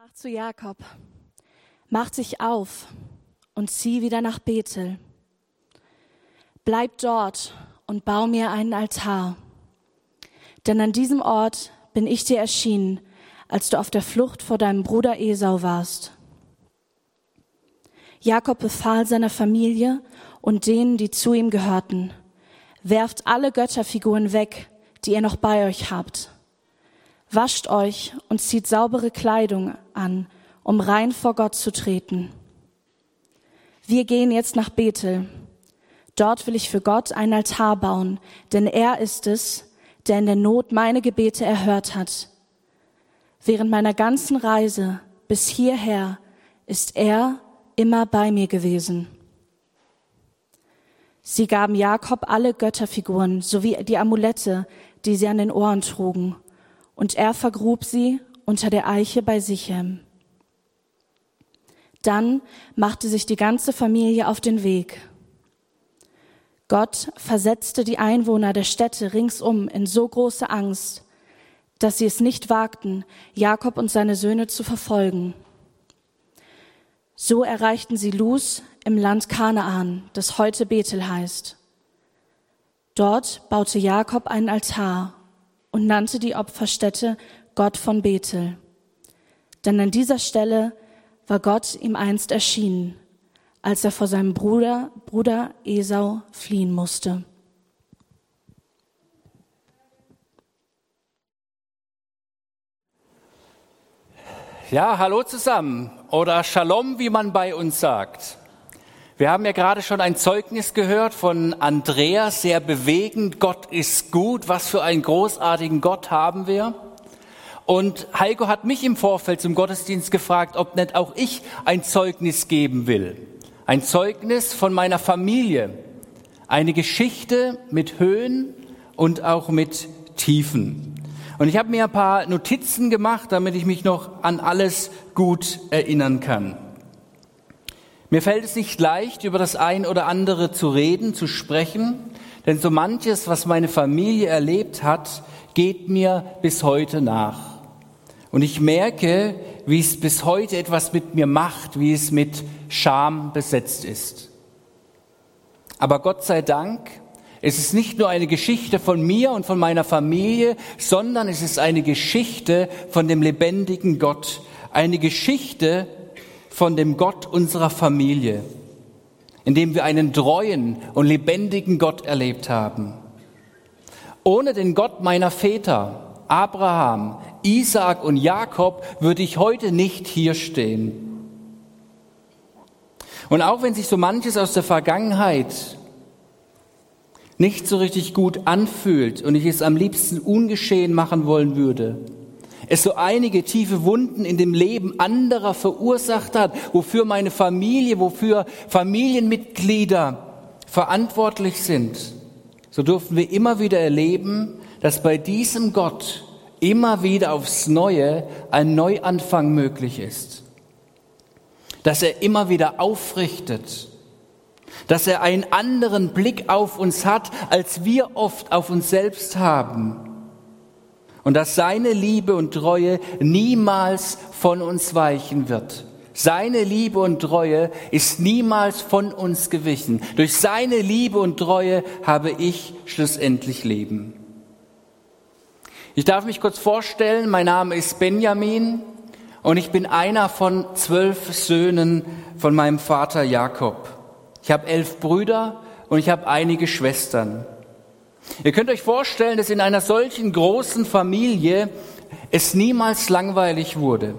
sprach zu Jakob, mach dich auf und zieh wieder nach Bethel. Bleib dort und bau mir einen Altar. Denn an diesem Ort bin ich dir erschienen, als du auf der Flucht vor deinem Bruder Esau warst. Jakob befahl seiner Familie und denen, die zu ihm gehörten, werft alle Götterfiguren weg, die ihr noch bei euch habt. Wascht euch und zieht saubere Kleidung an, um rein vor Gott zu treten. Wir gehen jetzt nach Bethel. Dort will ich für Gott einen Altar bauen, denn er ist es, der in der Not meine Gebete erhört hat. Während meiner ganzen Reise bis hierher ist er immer bei mir gewesen. Sie gaben Jakob alle Götterfiguren sowie die Amulette, die sie an den Ohren trugen, und er vergrub sie unter der Eiche bei Sichem. Dann machte sich die ganze Familie auf den Weg. Gott versetzte die Einwohner der Städte ringsum in so große Angst, dass sie es nicht wagten, Jakob und seine Söhne zu verfolgen. So erreichten sie Luz im Land Kanaan, das heute Bethel heißt. Dort baute Jakob einen Altar und nannte die Opferstätte Gott von Bethel. Denn an dieser Stelle war Gott ihm einst erschienen, als er vor seinem Bruder, Bruder Esau fliehen musste. Ja, hallo zusammen oder Shalom, wie man bei uns sagt. Wir haben ja gerade schon ein Zeugnis gehört von Andreas, sehr bewegend. Gott ist gut. Was für einen großartigen Gott haben wir. Und Heiko hat mich im Vorfeld zum Gottesdienst gefragt, ob nicht auch ich ein Zeugnis geben will. Ein Zeugnis von meiner Familie. Eine Geschichte mit Höhen und auch mit Tiefen. Und ich habe mir ein paar Notizen gemacht, damit ich mich noch an alles gut erinnern kann. Mir fällt es nicht leicht, über das ein oder andere zu reden, zu sprechen, denn so manches, was meine Familie erlebt hat, geht mir bis heute nach. Und ich merke, wie es bis heute etwas mit mir macht, wie es mit Scham besetzt ist. Aber Gott sei Dank es ist nicht nur eine Geschichte von mir und von meiner Familie, sondern es ist eine Geschichte von dem lebendigen Gott. Eine Geschichte von dem Gott unserer Familie, in dem wir einen treuen und lebendigen Gott erlebt haben. Ohne den Gott meiner Väter, Abraham, Isaak und Jakob, würde ich heute nicht hier stehen. Und auch wenn sich so manches aus der Vergangenheit nicht so richtig gut anfühlt und ich es am liebsten ungeschehen machen wollen würde, es so einige tiefe Wunden in dem Leben anderer verursacht hat, wofür meine Familie, wofür Familienmitglieder verantwortlich sind, so durften wir immer wieder erleben, dass bei diesem Gott immer wieder aufs Neue ein Neuanfang möglich ist. Dass er immer wieder aufrichtet, dass er einen anderen Blick auf uns hat, als wir oft auf uns selbst haben. Und dass seine Liebe und Treue niemals von uns weichen wird. Seine Liebe und Treue ist niemals von uns gewichen. Durch seine Liebe und Treue habe ich schlussendlich Leben. Ich darf mich kurz vorstellen, mein Name ist Benjamin und ich bin einer von zwölf Söhnen von meinem Vater Jakob. Ich habe elf Brüder und ich habe einige Schwestern. Ihr könnt euch vorstellen, dass in einer solchen großen Familie es niemals langweilig wurde.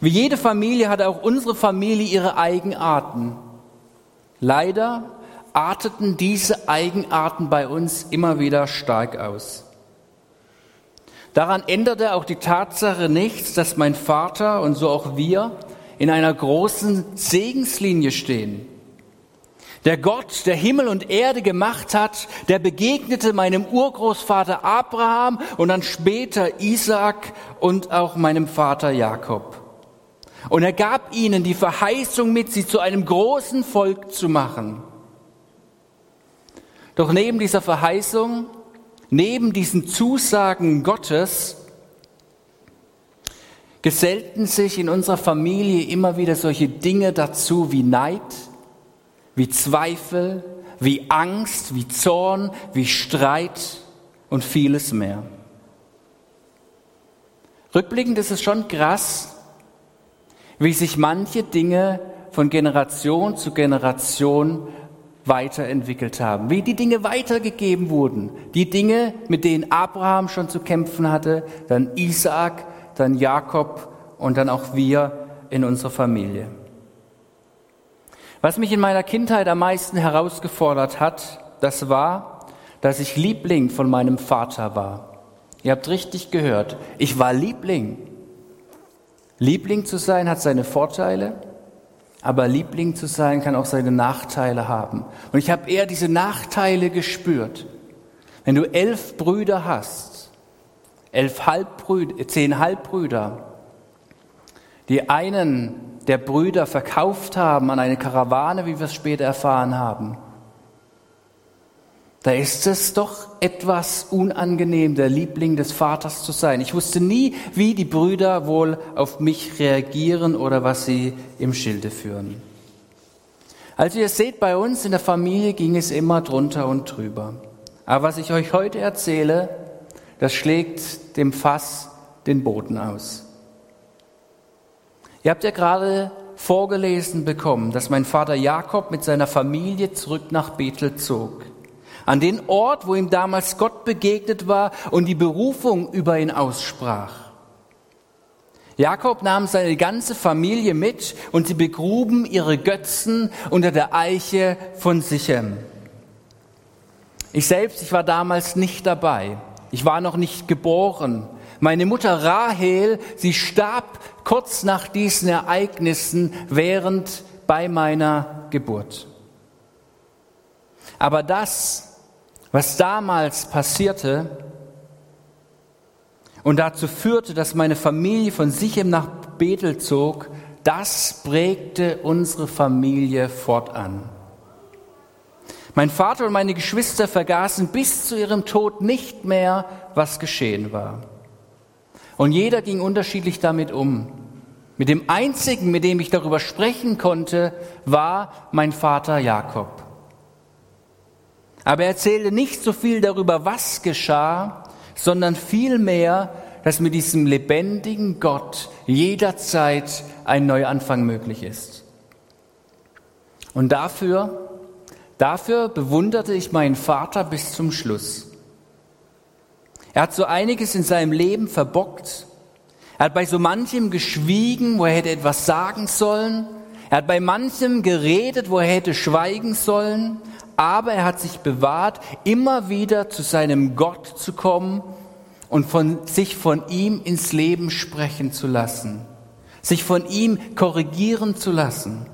Wie jede Familie hat auch unsere Familie ihre Eigenarten. Leider arteten diese Eigenarten bei uns immer wieder stark aus. Daran änderte auch die Tatsache nichts, dass mein Vater und so auch wir in einer großen Segenslinie stehen. Der Gott, der Himmel und Erde gemacht hat, der begegnete meinem Urgroßvater Abraham und dann später Isaac und auch meinem Vater Jakob. Und er gab ihnen die Verheißung mit, sie zu einem großen Volk zu machen. Doch neben dieser Verheißung, neben diesen Zusagen Gottes, gesellten sich in unserer Familie immer wieder solche Dinge dazu wie Neid, wie Zweifel, wie Angst, wie Zorn, wie Streit und vieles mehr. Rückblickend ist es schon krass, wie sich manche Dinge von Generation zu Generation weiterentwickelt haben, wie die Dinge weitergegeben wurden, die Dinge, mit denen Abraham schon zu kämpfen hatte, dann Isaak, dann Jakob und dann auch wir in unserer Familie. Was mich in meiner Kindheit am meisten herausgefordert hat, das war, dass ich Liebling von meinem Vater war. Ihr habt richtig gehört, ich war Liebling. Liebling zu sein hat seine Vorteile, aber Liebling zu sein kann auch seine Nachteile haben. Und ich habe eher diese Nachteile gespürt. Wenn du elf Brüder hast, elf Halbbrüder, zehn Halbbrüder, die einen der Brüder verkauft haben an eine Karawane, wie wir es später erfahren haben, da ist es doch etwas unangenehm, der Liebling des Vaters zu sein. Ich wusste nie, wie die Brüder wohl auf mich reagieren oder was sie im Schilde führen. Also ihr seht, bei uns in der Familie ging es immer drunter und drüber. Aber was ich euch heute erzähle, das schlägt dem Fass den Boden aus. Ihr habt ja gerade vorgelesen bekommen, dass mein Vater Jakob mit seiner Familie zurück nach Bethel zog. An den Ort, wo ihm damals Gott begegnet war und die Berufung über ihn aussprach. Jakob nahm seine ganze Familie mit und sie begruben ihre Götzen unter der Eiche von Sichem. Ich selbst, ich war damals nicht dabei. Ich war noch nicht geboren. Meine Mutter Rahel, sie starb kurz nach diesen Ereignissen während bei meiner Geburt. Aber das, was damals passierte und dazu führte, dass meine Familie von Sichem nach Bethel zog, das prägte unsere Familie fortan. Mein Vater und meine Geschwister vergaßen bis zu ihrem Tod nicht mehr, was geschehen war. Und jeder ging unterschiedlich damit um. Mit dem einzigen, mit dem ich darüber sprechen konnte, war mein Vater Jakob. Aber er erzählte nicht so viel darüber, was geschah, sondern vielmehr, dass mit diesem lebendigen Gott jederzeit ein Neuanfang möglich ist. Und dafür, dafür bewunderte ich meinen Vater bis zum Schluss. Er hat so einiges in seinem Leben verbockt. Er hat bei so manchem geschwiegen, wo er hätte etwas sagen sollen. Er hat bei manchem geredet, wo er hätte schweigen sollen. Aber er hat sich bewahrt, immer wieder zu seinem Gott zu kommen und von, sich von ihm ins Leben sprechen zu lassen. Sich von ihm korrigieren zu lassen.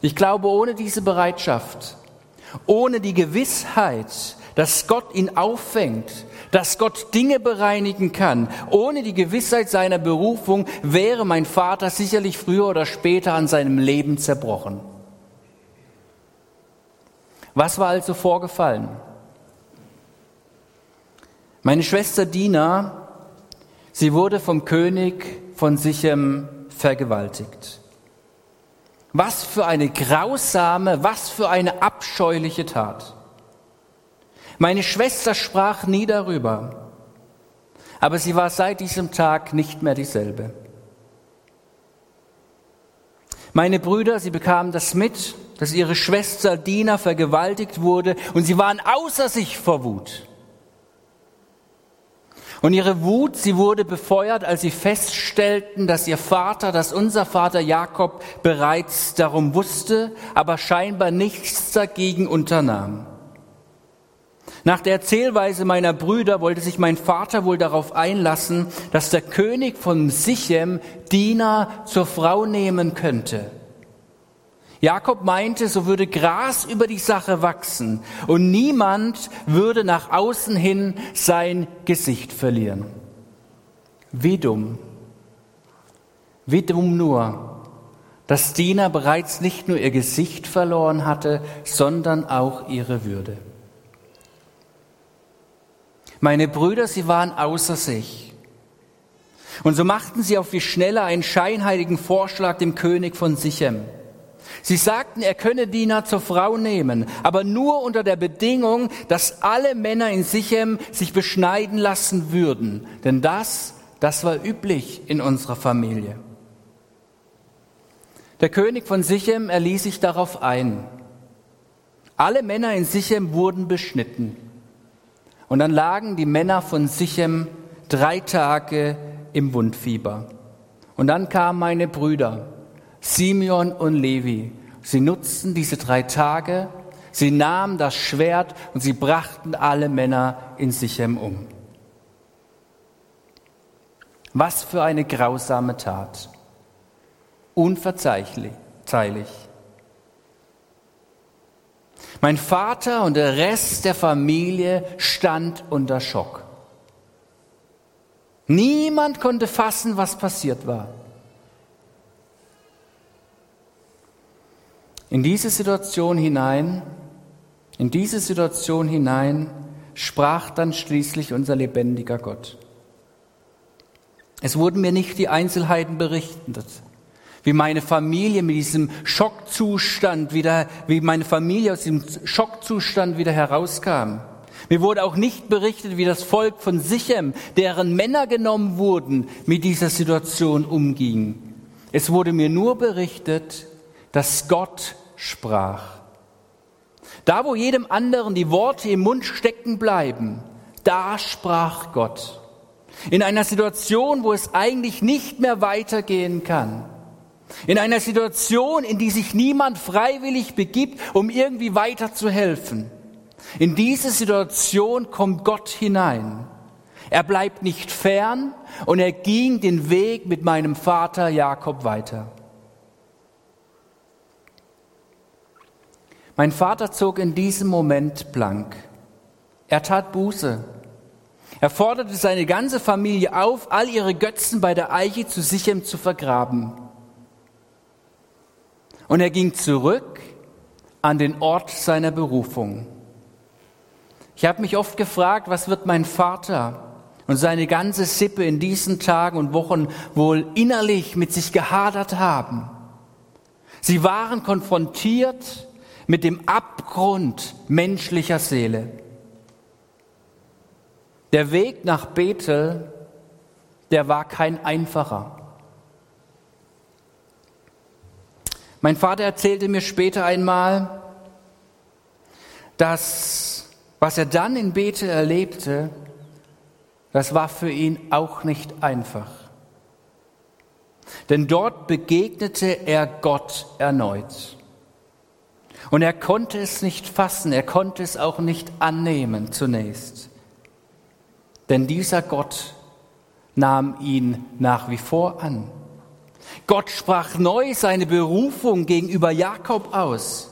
Ich glaube, ohne diese Bereitschaft, ohne die Gewissheit, dass Gott ihn auffängt, dass Gott Dinge bereinigen kann. Ohne die Gewissheit seiner Berufung wäre mein Vater sicherlich früher oder später an seinem Leben zerbrochen. Was war also vorgefallen? Meine Schwester Dina, sie wurde vom König von Sichem vergewaltigt. Was für eine grausame, was für eine abscheuliche Tat. Meine Schwester sprach nie darüber, aber sie war seit diesem Tag nicht mehr dieselbe. Meine Brüder, sie bekamen das mit, dass ihre Schwester Dina vergewaltigt wurde und sie waren außer sich vor Wut. Und ihre Wut, sie wurde befeuert, als sie feststellten, dass ihr Vater, dass unser Vater Jakob bereits darum wusste, aber scheinbar nichts dagegen unternahm. Nach der Erzählweise meiner Brüder wollte sich mein Vater wohl darauf einlassen, dass der König von Sichem Dina zur Frau nehmen könnte. Jakob meinte, so würde Gras über die Sache wachsen und niemand würde nach außen hin sein Gesicht verlieren. Wie dumm. Wie dumm nur, dass Dina bereits nicht nur ihr Gesicht verloren hatte, sondern auch ihre Würde. Meine Brüder, sie waren außer sich. Und so machten sie auf die Schnelle einen scheinheiligen Vorschlag dem König von Sichem. Sie sagten, er könne Dina zur Frau nehmen, aber nur unter der Bedingung, dass alle Männer in Sichem sich beschneiden lassen würden. Denn das, das war üblich in unserer Familie. Der König von Sichem erließ sich darauf ein. Alle Männer in Sichem wurden beschnitten. Und dann lagen die Männer von Sichem drei Tage im Wundfieber. Und dann kamen meine Brüder, Simeon und Levi. Sie nutzten diese drei Tage, sie nahmen das Schwert und sie brachten alle Männer in Sichem um. Was für eine grausame Tat. Unverzeihlich. Mein Vater und der Rest der Familie stand unter Schock. Niemand konnte fassen, was passiert war. In diese Situation hinein, in diese Situation hinein sprach dann schließlich unser lebendiger Gott. Es wurden mir nicht die Einzelheiten berichtet, wie meine Familie mit diesem Schockzustand wieder, wie meine Familie aus diesem Schockzustand wieder herauskam. Mir wurde auch nicht berichtet, wie das Volk von Sichem, deren Männer genommen wurden, mit dieser Situation umging. Es wurde mir nur berichtet, dass Gott sprach. Da, wo jedem anderen die Worte im Mund stecken bleiben, da sprach Gott. In einer Situation, wo es eigentlich nicht mehr weitergehen kann. In einer Situation, in die sich niemand freiwillig begibt, um irgendwie weiterzuhelfen. In diese Situation kommt Gott hinein. Er bleibt nicht fern und er ging den Weg mit meinem Vater Jakob weiter. Mein Vater zog in diesem Moment blank. Er tat Buße. Er forderte seine ganze Familie auf, all ihre Götzen bei der Eiche zu Sichem zu vergraben. Und er ging zurück an den Ort seiner Berufung. Ich habe mich oft gefragt, was wird mein Vater und seine ganze Sippe in diesen Tagen und Wochen wohl innerlich mit sich gehadert haben. Sie waren konfrontiert mit dem Abgrund menschlicher Seele. Der Weg nach Bethel, der war kein einfacher. Mein Vater erzählte mir später einmal, dass was er dann in Bethel erlebte, das war für ihn auch nicht einfach. Denn dort begegnete er Gott erneut. Und er konnte es nicht fassen, er konnte es auch nicht annehmen zunächst. Denn dieser Gott nahm ihn nach wie vor an. Gott sprach neu seine Berufung gegenüber Jakob aus.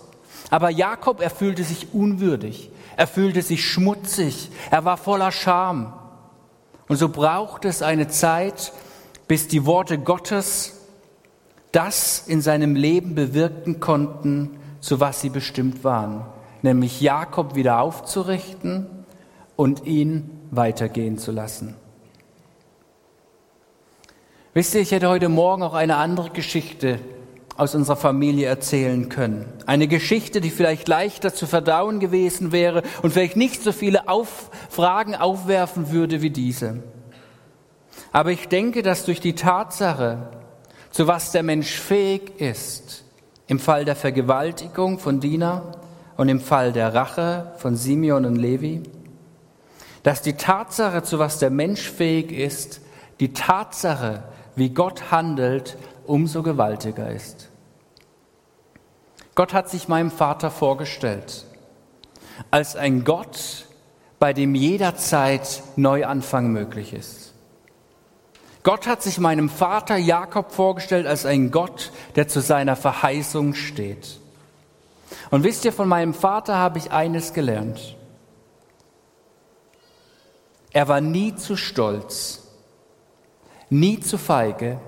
Aber Jakob, er fühlte sich unwürdig, er fühlte sich schmutzig, er war voller Scham. Und so braucht es eine Zeit, bis die Worte Gottes das in seinem Leben bewirken konnten, zu was sie bestimmt waren, nämlich Jakob wieder aufzurichten und ihn weitergehen zu lassen. Wisst ihr, ich hätte heute Morgen auch eine andere Geschichte aus unserer Familie erzählen können. Eine Geschichte, die vielleicht leichter zu verdauen gewesen wäre und vielleicht nicht so viele auf Fragen aufwerfen würde wie diese. Aber ich denke, dass durch die Tatsache, zu was der Mensch fähig ist, im Fall der Vergewaltigung von Dina und im Fall der Rache von Simeon und Levi, dass die Tatsache, zu was der Mensch fähig ist, die Tatsache, wie Gott handelt, umso gewaltiger ist. Gott hat sich meinem Vater vorgestellt als ein Gott, bei dem jederzeit Neuanfang möglich ist. Gott hat sich meinem Vater Jakob vorgestellt als ein Gott, der zu seiner Verheißung steht. Und wisst ihr, von meinem Vater habe ich eines gelernt. Er war nie zu stolz, nie zu feige,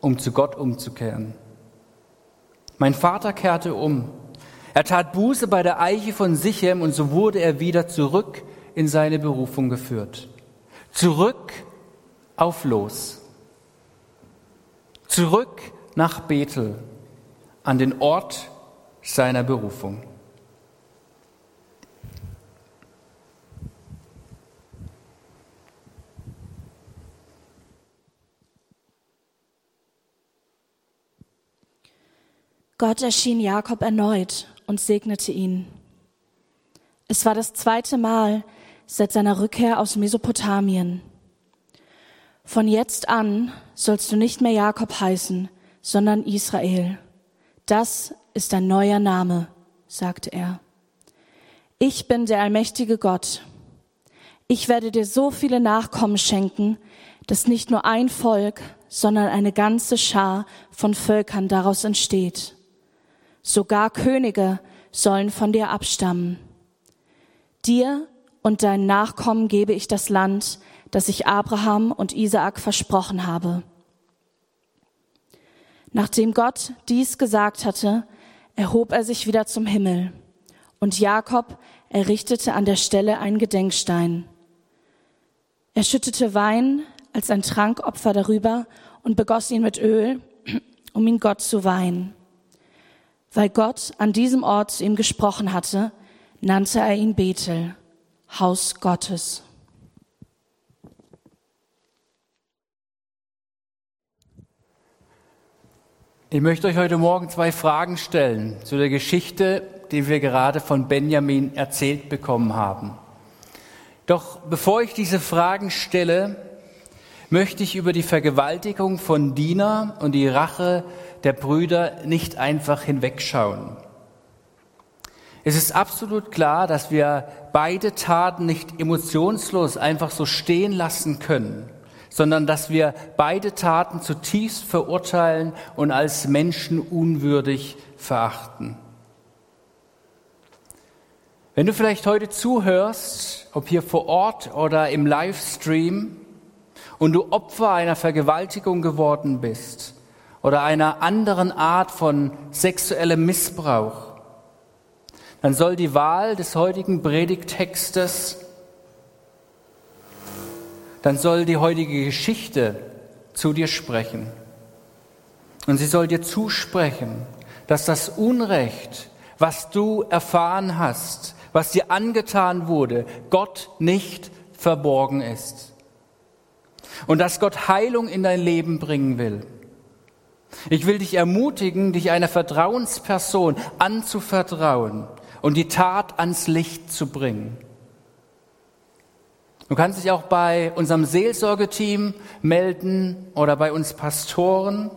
um zu Gott umzukehren. Mein Vater kehrte um. Er tat Buße bei der Eiche von Sichem und so wurde er wieder zurück in seine Berufung geführt. Zurück auf los. Zurück nach Bethel, an den Ort seiner Berufung. Gott erschien Jakob erneut und segnete ihn. Es war das zweite Mal seit seiner Rückkehr aus Mesopotamien. Von jetzt an sollst du nicht mehr Jakob heißen, sondern Israel. Das ist dein neuer Name, sagte er. Ich bin der allmächtige Gott. Ich werde dir so viele Nachkommen schenken, dass nicht nur ein Volk, sondern eine ganze Schar von Völkern daraus entsteht. Sogar Könige sollen von dir abstammen. Dir und deinen Nachkommen gebe ich das Land, das ich Abraham und Isaak versprochen habe. Nachdem Gott dies gesagt hatte, erhob er sich wieder zum Himmel, und Jakob errichtete an der Stelle einen Gedenkstein. Er schüttete Wein als ein Trankopfer darüber und begoss ihn mit Öl, um ihn Gott zu weihen. Weil Gott an diesem Ort zu ihm gesprochen hatte, nannte er ihn Bethel, Haus Gottes. Ich möchte euch heute Morgen zwei Fragen stellen zu der Geschichte, die wir gerade von Benjamin erzählt bekommen haben. Doch bevor ich diese Fragen stelle, möchte ich über die Vergewaltigung von Dina und die Rache der Brüder nicht einfach hinwegschauen. Es ist absolut klar, dass wir beide Taten nicht emotionslos einfach so stehen lassen können sondern dass wir beide Taten zutiefst verurteilen und als menschenunwürdig verachten. Wenn du vielleicht heute zuhörst, ob hier vor Ort oder im Livestream, und du Opfer einer Vergewaltigung geworden bist oder einer anderen Art von sexuellem Missbrauch, dann soll die Wahl des heutigen Predigttextes dann soll die heutige Geschichte zu dir sprechen. Und sie soll dir zusprechen, dass das Unrecht, was du erfahren hast, was dir angetan wurde, Gott nicht verborgen ist. Und dass Gott Heilung in dein Leben bringen will. Ich will dich ermutigen, dich einer Vertrauensperson anzuvertrauen und die Tat ans Licht zu bringen. Du kannst dich auch bei unserem Seelsorgeteam melden oder bei uns Pastoren,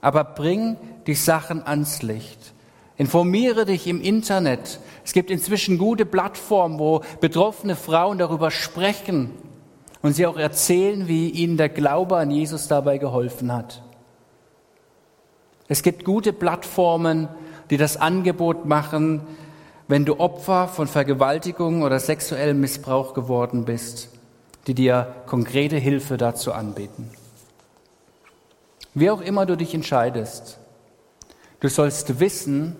aber bring die Sachen ans Licht. Informiere dich im Internet. Es gibt inzwischen gute Plattformen, wo betroffene Frauen darüber sprechen und sie auch erzählen, wie ihnen der Glaube an Jesus dabei geholfen hat. Es gibt gute Plattformen, die das Angebot machen, wenn du Opfer von Vergewaltigung oder sexuellem Missbrauch geworden bist, die dir konkrete Hilfe dazu anbieten. Wie auch immer du dich entscheidest, du sollst wissen,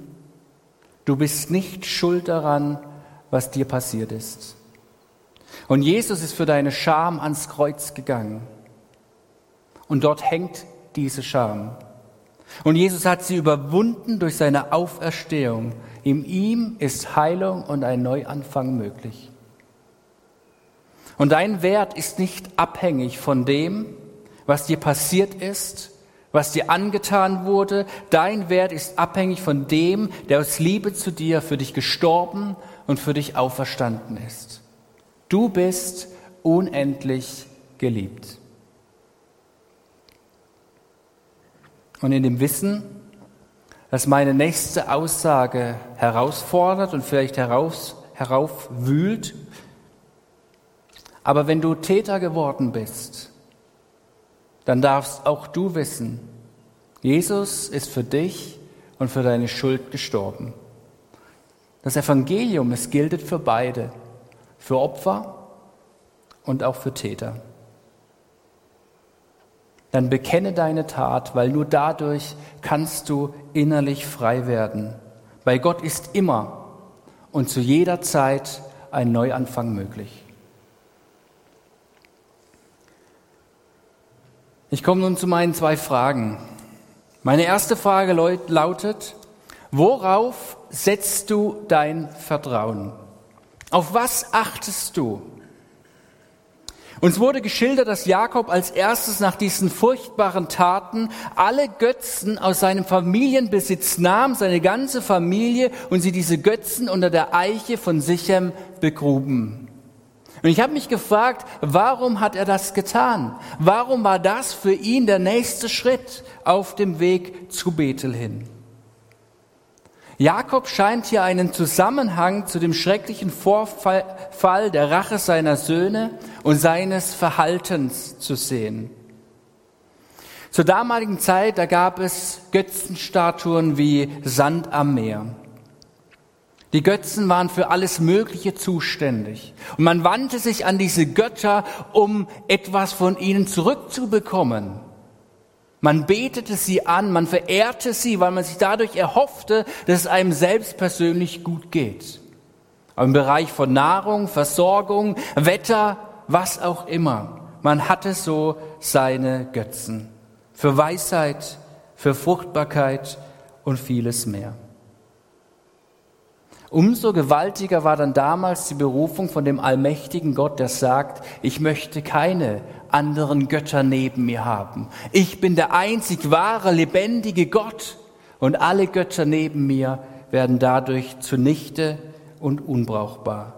du bist nicht schuld daran, was dir passiert ist. Und Jesus ist für deine Scham ans Kreuz gegangen. Und dort hängt diese Scham. Und Jesus hat sie überwunden durch seine Auferstehung. In ihm ist Heilung und ein Neuanfang möglich. Und dein Wert ist nicht abhängig von dem, was dir passiert ist, was dir angetan wurde. Dein Wert ist abhängig von dem, der aus Liebe zu dir für dich gestorben und für dich auferstanden ist. Du bist unendlich geliebt. Und in dem Wissen, dass meine nächste Aussage herausfordert und vielleicht heraus, heraufwühlt, aber wenn du Täter geworden bist, dann darfst auch du wissen, Jesus ist für dich und für deine Schuld gestorben. Das Evangelium, es gilt für beide, für Opfer und auch für Täter dann bekenne deine Tat, weil nur dadurch kannst du innerlich frei werden. Bei Gott ist immer und zu jeder Zeit ein Neuanfang möglich. Ich komme nun zu meinen zwei Fragen. Meine erste Frage lautet, worauf setzt du dein Vertrauen? Auf was achtest du? Uns wurde geschildert, dass Jakob als erstes nach diesen furchtbaren Taten alle Götzen aus seinem Familienbesitz nahm, seine ganze Familie, und sie diese Götzen unter der Eiche von Sichem begruben. Und ich habe mich gefragt, warum hat er das getan? Warum war das für ihn der nächste Schritt auf dem Weg zu Bethel hin? Jakob scheint hier einen Zusammenhang zu dem schrecklichen Vorfall der Rache seiner Söhne und seines Verhaltens zu sehen. Zur damaligen Zeit, da gab es Götzenstatuen wie Sand am Meer. Die Götzen waren für alles Mögliche zuständig. Und man wandte sich an diese Götter, um etwas von ihnen zurückzubekommen. Man betete sie an, man verehrte sie, weil man sich dadurch erhoffte, dass es einem selbst persönlich gut geht. Aber im Bereich von Nahrung, Versorgung, Wetter, was auch immer. Man hatte so seine Götzen. Für Weisheit, für Fruchtbarkeit und vieles mehr. Umso gewaltiger war dann damals die Berufung von dem allmächtigen Gott, der sagt, ich möchte keine anderen Götter neben mir haben. Ich bin der einzig wahre, lebendige Gott und alle Götter neben mir werden dadurch zunichte und unbrauchbar.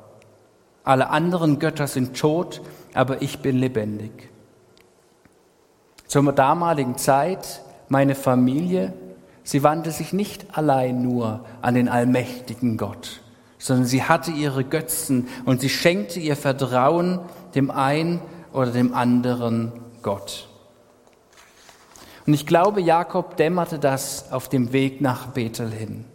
Alle anderen Götter sind tot, aber ich bin lebendig. Zur damaligen Zeit, meine Familie, Sie wandte sich nicht allein nur an den allmächtigen Gott, sondern sie hatte ihre Götzen und sie schenkte ihr Vertrauen dem einen oder dem anderen Gott. Und ich glaube, Jakob dämmerte das auf dem Weg nach Bethel hin.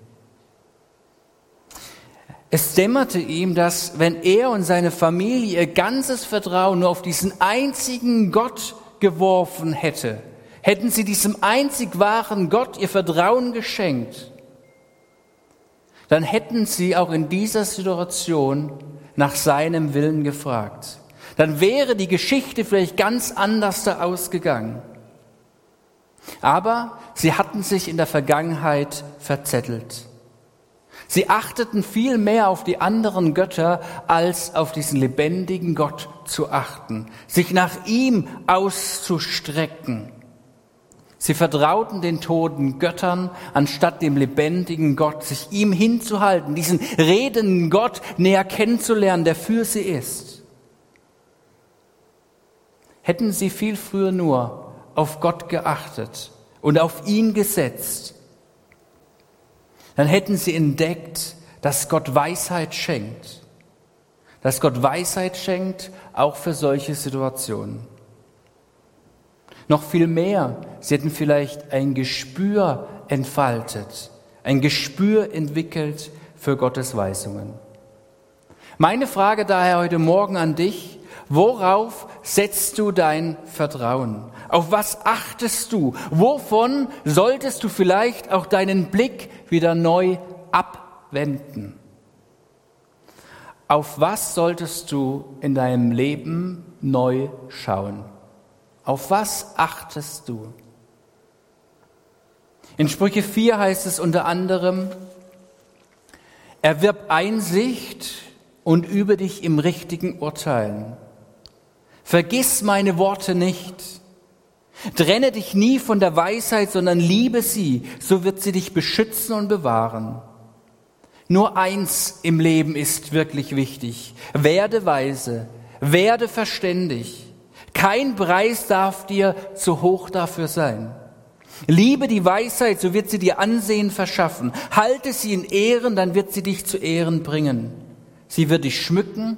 Es dämmerte ihm, dass wenn er und seine Familie ihr ganzes Vertrauen nur auf diesen einzigen Gott geworfen hätte, hätten sie diesem einzig wahren Gott ihr Vertrauen geschenkt, dann hätten sie auch in dieser Situation nach seinem Willen gefragt. Dann wäre die Geschichte vielleicht ganz anders da ausgegangen. Aber sie hatten sich in der Vergangenheit verzettelt. Sie achteten viel mehr auf die anderen Götter, als auf diesen lebendigen Gott zu achten, sich nach ihm auszustrecken. Sie vertrauten den toten Göttern, anstatt dem lebendigen Gott, sich ihm hinzuhalten, diesen redenden Gott näher kennenzulernen, der für sie ist. Hätten sie viel früher nur auf Gott geachtet und auf ihn gesetzt, dann hätten sie entdeckt, dass Gott Weisheit schenkt. Dass Gott Weisheit schenkt, auch für solche Situationen. Noch viel mehr, sie hätten vielleicht ein Gespür entfaltet, ein Gespür entwickelt für Gottes Weisungen. Meine Frage daher heute Morgen an dich, worauf setzt du dein Vertrauen? Auf was achtest du? Wovon solltest du vielleicht auch deinen Blick wieder neu abwenden? Auf was solltest du in deinem Leben neu schauen? Auf was achtest du? In Sprüche 4 heißt es unter anderem, erwirb Einsicht und übe dich im richtigen Urteilen. Vergiss meine Worte nicht. Trenne dich nie von der Weisheit, sondern liebe sie, so wird sie dich beschützen und bewahren. Nur eins im Leben ist wirklich wichtig. Werde weise, werde verständig. Kein Preis darf dir zu hoch dafür sein. Liebe die Weisheit, so wird sie dir Ansehen verschaffen. Halte sie in Ehren, dann wird sie dich zu Ehren bringen. Sie wird dich schmücken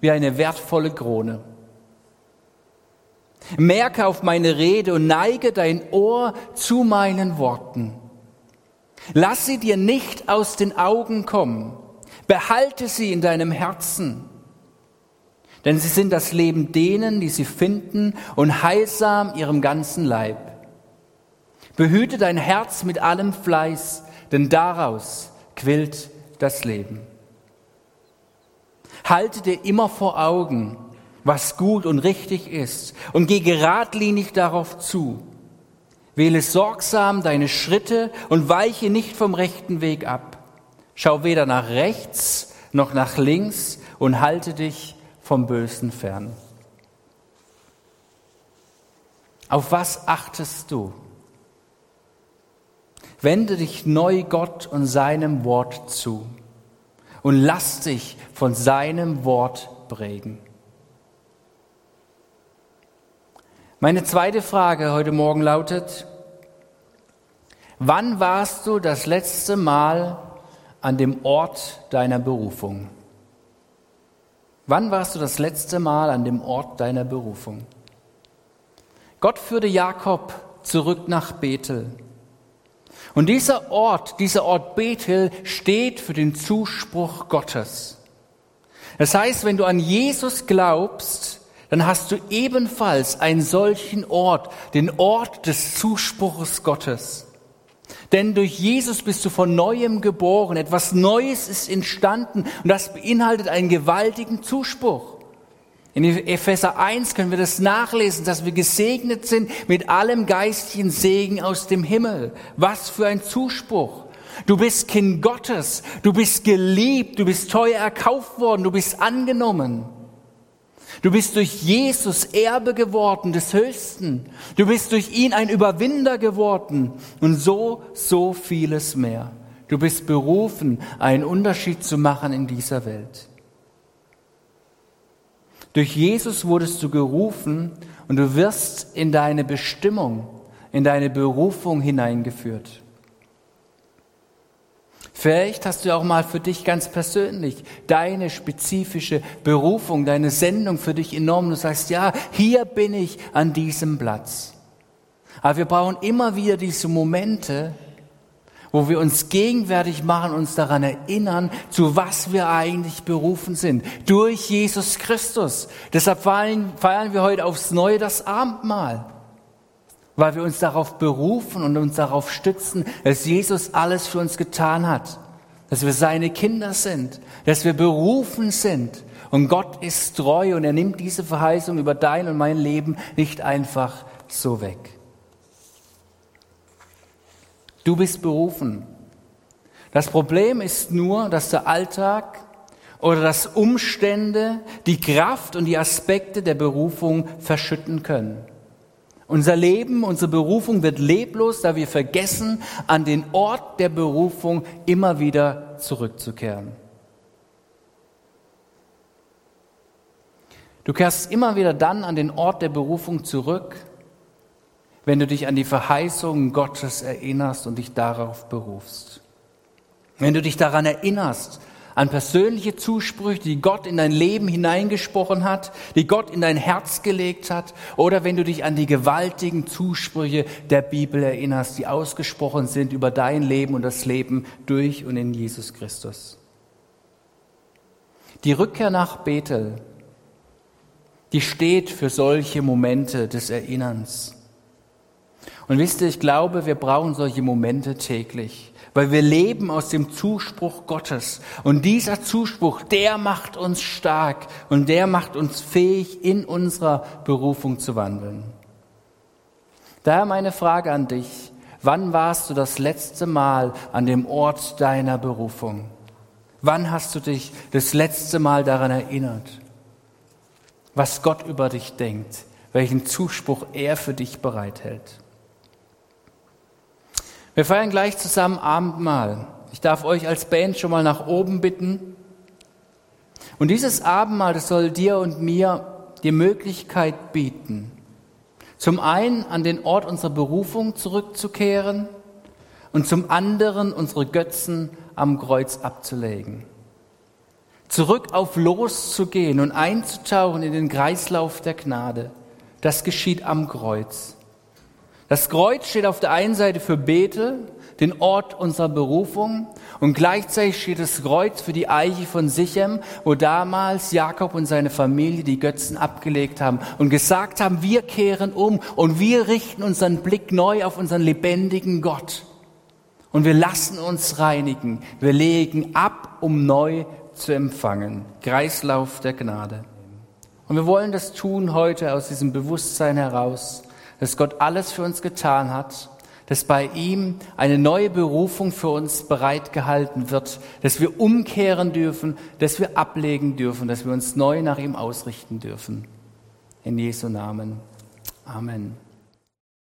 wie eine wertvolle Krone. Merke auf meine Rede und neige dein Ohr zu meinen Worten. Lass sie dir nicht aus den Augen kommen. Behalte sie in deinem Herzen denn sie sind das Leben denen, die sie finden und heilsam ihrem ganzen Leib. Behüte dein Herz mit allem Fleiß, denn daraus quillt das Leben. Halte dir immer vor Augen, was gut und richtig ist und geh geradlinig darauf zu. Wähle sorgsam deine Schritte und weiche nicht vom rechten Weg ab. Schau weder nach rechts noch nach links und halte dich vom Bösen fern. Auf was achtest du? Wende dich neu Gott und seinem Wort zu und lass dich von seinem Wort prägen. Meine zweite Frage heute Morgen lautet, wann warst du das letzte Mal an dem Ort deiner Berufung? Wann warst du das letzte Mal an dem Ort deiner Berufung? Gott führte Jakob zurück nach Bethel. Und dieser Ort, dieser Ort Bethel steht für den Zuspruch Gottes. Das heißt, wenn du an Jesus glaubst, dann hast du ebenfalls einen solchen Ort, den Ort des Zuspruches Gottes. Denn durch Jesus bist du von neuem geboren, etwas Neues ist entstanden und das beinhaltet einen gewaltigen Zuspruch. In Epheser 1 können wir das nachlesen, dass wir gesegnet sind mit allem geistigen Segen aus dem Himmel. Was für ein Zuspruch. Du bist Kind Gottes, du bist geliebt, du bist teuer erkauft worden, du bist angenommen. Du bist durch Jesus Erbe geworden des Höchsten. Du bist durch ihn ein Überwinder geworden und so, so vieles mehr. Du bist berufen, einen Unterschied zu machen in dieser Welt. Durch Jesus wurdest du gerufen und du wirst in deine Bestimmung, in deine Berufung hineingeführt. Vielleicht hast du auch mal für dich ganz persönlich deine spezifische Berufung, deine Sendung für dich enorm. Du sagst, ja, hier bin ich an diesem Platz. Aber wir brauchen immer wieder diese Momente, wo wir uns gegenwärtig machen, uns daran erinnern, zu was wir eigentlich berufen sind. Durch Jesus Christus. Deshalb feiern, feiern wir heute aufs Neue das Abendmahl weil wir uns darauf berufen und uns darauf stützen, dass Jesus alles für uns getan hat, dass wir seine Kinder sind, dass wir berufen sind. Und Gott ist treu und er nimmt diese Verheißung über dein und mein Leben nicht einfach so weg. Du bist berufen. Das Problem ist nur, dass der Alltag oder dass Umstände die Kraft und die Aspekte der Berufung verschütten können. Unser Leben, unsere Berufung wird leblos, da wir vergessen, an den Ort der Berufung immer wieder zurückzukehren. Du kehrst immer wieder dann an den Ort der Berufung zurück, wenn du dich an die Verheißungen Gottes erinnerst und dich darauf berufst. Wenn du dich daran erinnerst, an persönliche Zusprüche, die Gott in dein Leben hineingesprochen hat, die Gott in dein Herz gelegt hat, oder wenn du dich an die gewaltigen Zusprüche der Bibel erinnerst, die ausgesprochen sind über dein Leben und das Leben durch und in Jesus Christus. Die Rückkehr nach Bethel, die steht für solche Momente des Erinnerns. Und wisst ihr, ich glaube, wir brauchen solche Momente täglich weil wir leben aus dem Zuspruch Gottes. Und dieser Zuspruch, der macht uns stark und der macht uns fähig, in unserer Berufung zu wandeln. Daher meine Frage an dich, wann warst du das letzte Mal an dem Ort deiner Berufung? Wann hast du dich das letzte Mal daran erinnert, was Gott über dich denkt, welchen Zuspruch er für dich bereithält? Wir feiern gleich zusammen Abendmahl. Ich darf euch als Band schon mal nach oben bitten. Und dieses Abendmahl, das soll dir und mir die Möglichkeit bieten, zum einen an den Ort unserer Berufung zurückzukehren und zum anderen unsere Götzen am Kreuz abzulegen. Zurück auf Los zu gehen und einzutauchen in den Kreislauf der Gnade. Das geschieht am Kreuz. Das Kreuz steht auf der einen Seite für Bethel, den Ort unserer Berufung, und gleichzeitig steht das Kreuz für die Eiche von Sichem, wo damals Jakob und seine Familie die Götzen abgelegt haben und gesagt haben, wir kehren um und wir richten unseren Blick neu auf unseren lebendigen Gott. Und wir lassen uns reinigen. Wir legen ab, um neu zu empfangen. Kreislauf der Gnade. Und wir wollen das tun heute aus diesem Bewusstsein heraus, dass Gott alles für uns getan hat, dass bei ihm eine neue Berufung für uns bereitgehalten wird, dass wir umkehren dürfen, dass wir ablegen dürfen, dass wir uns neu nach ihm ausrichten dürfen. In Jesu Namen. Amen.